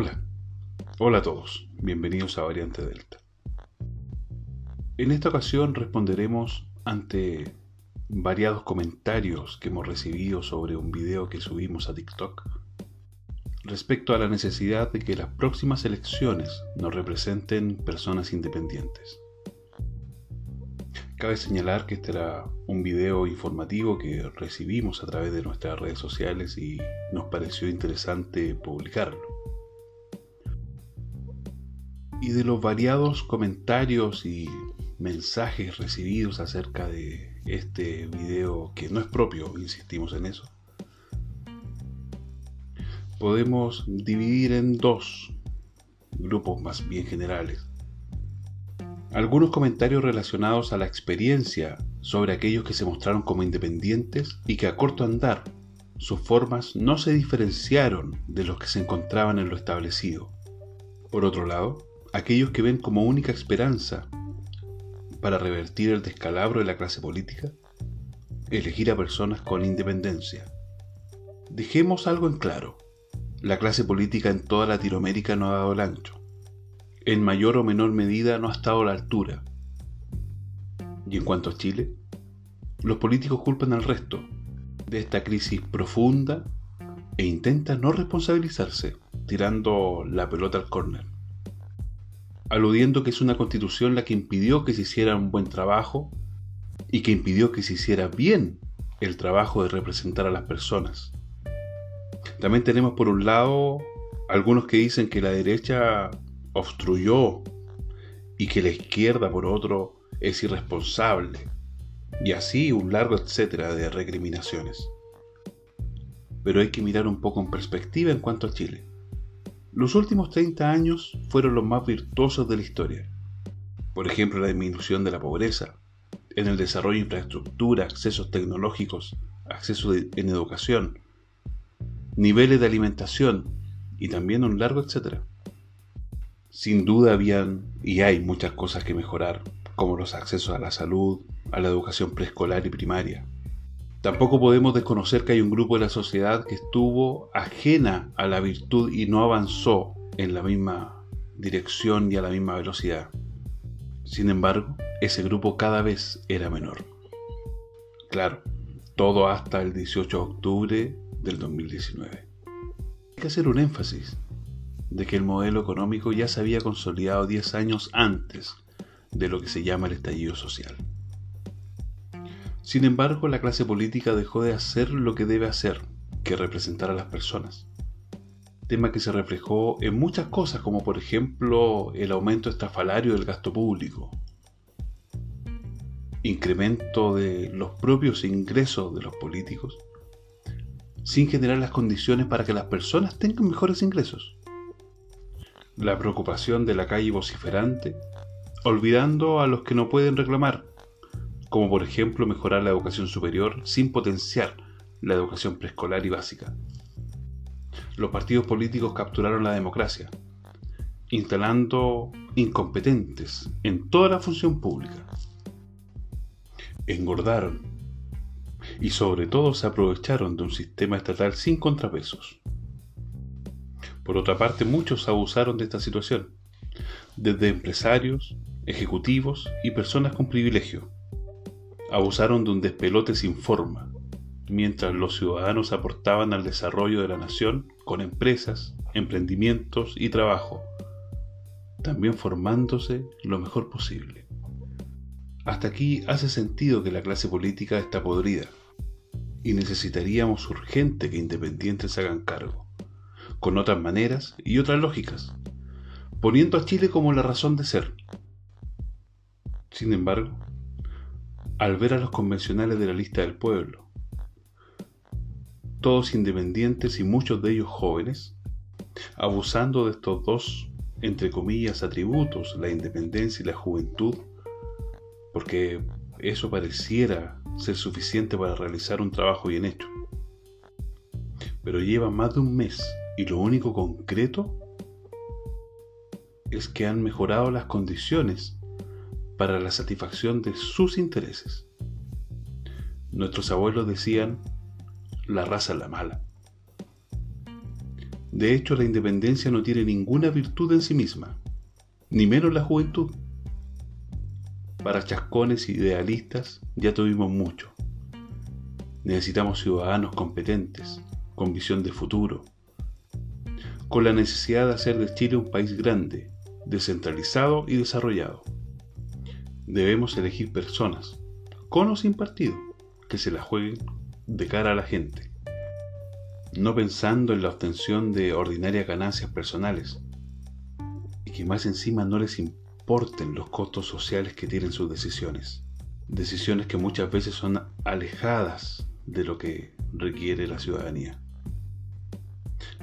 Hola, hola a todos, bienvenidos a Variante Delta. En esta ocasión responderemos ante variados comentarios que hemos recibido sobre un video que subimos a TikTok respecto a la necesidad de que las próximas elecciones nos representen personas independientes. Cabe señalar que este era un video informativo que recibimos a través de nuestras redes sociales y nos pareció interesante publicarlo. Y de los variados comentarios y mensajes recibidos acerca de este video que no es propio, insistimos en eso, podemos dividir en dos grupos más bien generales algunos comentarios relacionados a la experiencia sobre aquellos que se mostraron como independientes y que a corto andar sus formas no se diferenciaron de los que se encontraban en lo establecido. Por otro lado, aquellos que ven como única esperanza para revertir el descalabro de la clase política, elegir a personas con independencia. Dejemos algo en claro. La clase política en toda Latinoamérica no ha dado el ancho en mayor o menor medida no ha estado a la altura. Y en cuanto a Chile, los políticos culpan al resto de esta crisis profunda e intentan no responsabilizarse, tirando la pelota al córner, aludiendo que es una constitución la que impidió que se hiciera un buen trabajo y que impidió que se hiciera bien el trabajo de representar a las personas. También tenemos por un lado algunos que dicen que la derecha obstruyó y que la izquierda, por otro, es irresponsable, y así un largo etcétera de recriminaciones. Pero hay que mirar un poco en perspectiva en cuanto a Chile. Los últimos 30 años fueron los más virtuosos de la historia. Por ejemplo, la disminución de la pobreza, en el desarrollo de infraestructura, accesos tecnológicos, acceso en educación, niveles de alimentación y también un largo etcétera. Sin duda habían y hay muchas cosas que mejorar, como los accesos a la salud, a la educación preescolar y primaria. Tampoco podemos desconocer que hay un grupo de la sociedad que estuvo ajena a la virtud y no avanzó en la misma dirección y a la misma velocidad. Sin embargo, ese grupo cada vez era menor. Claro, todo hasta el 18 de octubre del 2019. Hay que hacer un énfasis de que el modelo económico ya se había consolidado 10 años antes de lo que se llama el estallido social. Sin embargo, la clase política dejó de hacer lo que debe hacer, que representar a las personas. Tema que se reflejó en muchas cosas, como por ejemplo el aumento estrafalario del gasto público, incremento de los propios ingresos de los políticos, sin generar las condiciones para que las personas tengan mejores ingresos la preocupación de la calle vociferante, olvidando a los que no pueden reclamar, como por ejemplo mejorar la educación superior sin potenciar la educación preescolar y básica. Los partidos políticos capturaron la democracia, instalando incompetentes en toda la función pública. Engordaron y sobre todo se aprovecharon de un sistema estatal sin contrapesos por otra parte, muchos abusaron de esta situación, desde empresarios, ejecutivos y personas con privilegio. Abusaron de un despelote sin forma, mientras los ciudadanos aportaban al desarrollo de la nación con empresas, emprendimientos y trabajo, también formándose lo mejor posible. Hasta aquí hace sentido que la clase política está podrida y necesitaríamos urgente que independientes hagan cargo con otras maneras y otras lógicas, poniendo a Chile como la razón de ser. Sin embargo, al ver a los convencionales de la lista del pueblo, todos independientes y muchos de ellos jóvenes, abusando de estos dos, entre comillas, atributos, la independencia y la juventud, porque eso pareciera ser suficiente para realizar un trabajo bien hecho. Pero lleva más de un mes y lo único concreto es que han mejorado las condiciones para la satisfacción de sus intereses. Nuestros abuelos decían, la raza es la mala. De hecho, la independencia no tiene ninguna virtud en sí misma, ni menos la juventud. Para chascones idealistas ya tuvimos mucho. Necesitamos ciudadanos competentes, con visión de futuro, con la necesidad de hacer de Chile un país grande, descentralizado y desarrollado. Debemos elegir personas, con o sin partido, que se la jueguen de cara a la gente, no pensando en la obtención de ordinarias ganancias personales, y que más encima no les importen los costos sociales que tienen sus decisiones, decisiones que muchas veces son alejadas de lo que requiere la ciudadanía.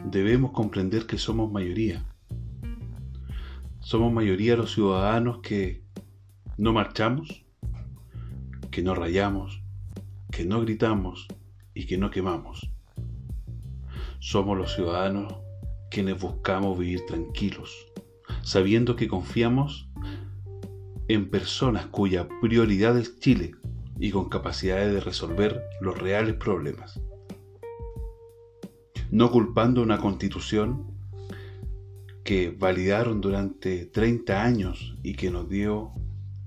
Debemos comprender que somos mayoría. Somos mayoría los ciudadanos que no marchamos, que no rayamos, que no gritamos y que no quemamos. Somos los ciudadanos quienes buscamos vivir tranquilos, sabiendo que confiamos en personas cuya prioridad es Chile y con capacidades de resolver los reales problemas. No culpando una constitución que validaron durante 30 años y que nos dio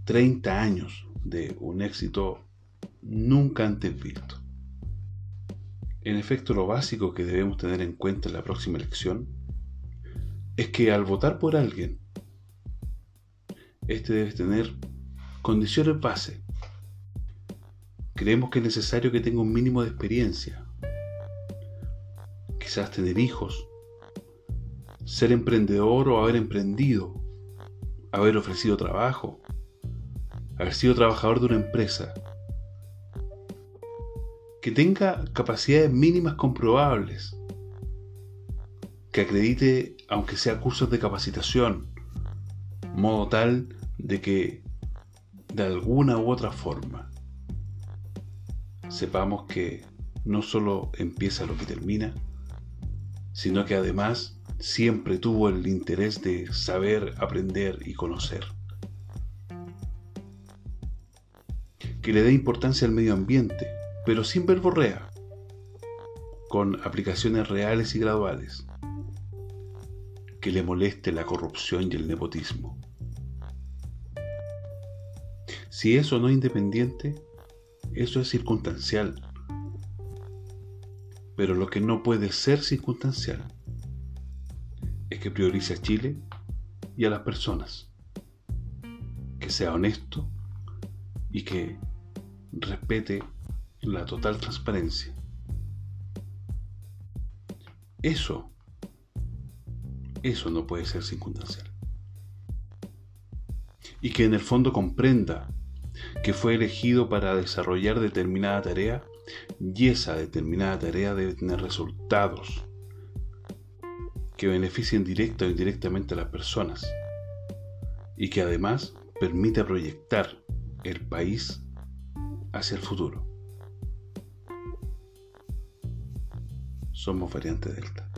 30 años de un éxito nunca antes visto. En efecto, lo básico que debemos tener en cuenta en la próxima elección es que al votar por alguien, este debe tener condiciones base Creemos que es necesario que tenga un mínimo de experiencia. Quizás tener hijos, ser emprendedor o haber emprendido, haber ofrecido trabajo, haber sido trabajador de una empresa. Que tenga capacidades mínimas comprobables. Que acredite, aunque sea cursos de capacitación, modo tal de que de alguna u otra forma sepamos que no solo empieza lo que termina, sino que además siempre tuvo el interés de saber, aprender y conocer. Que le dé importancia al medio ambiente, pero sin verborrea, con aplicaciones reales y graduales. Que le moleste la corrupción y el nepotismo. Si eso no es independiente, eso es circunstancial. Pero lo que no puede ser circunstancial es que priorice a Chile y a las personas. Que sea honesto y que respete la total transparencia. Eso, eso no puede ser circunstancial. Y que en el fondo comprenda que fue elegido para desarrollar determinada tarea y esa determinada tarea debe tener resultados que beneficien directa o indirectamente a las personas y que además permita proyectar el país hacia el futuro. Somos variante Delta.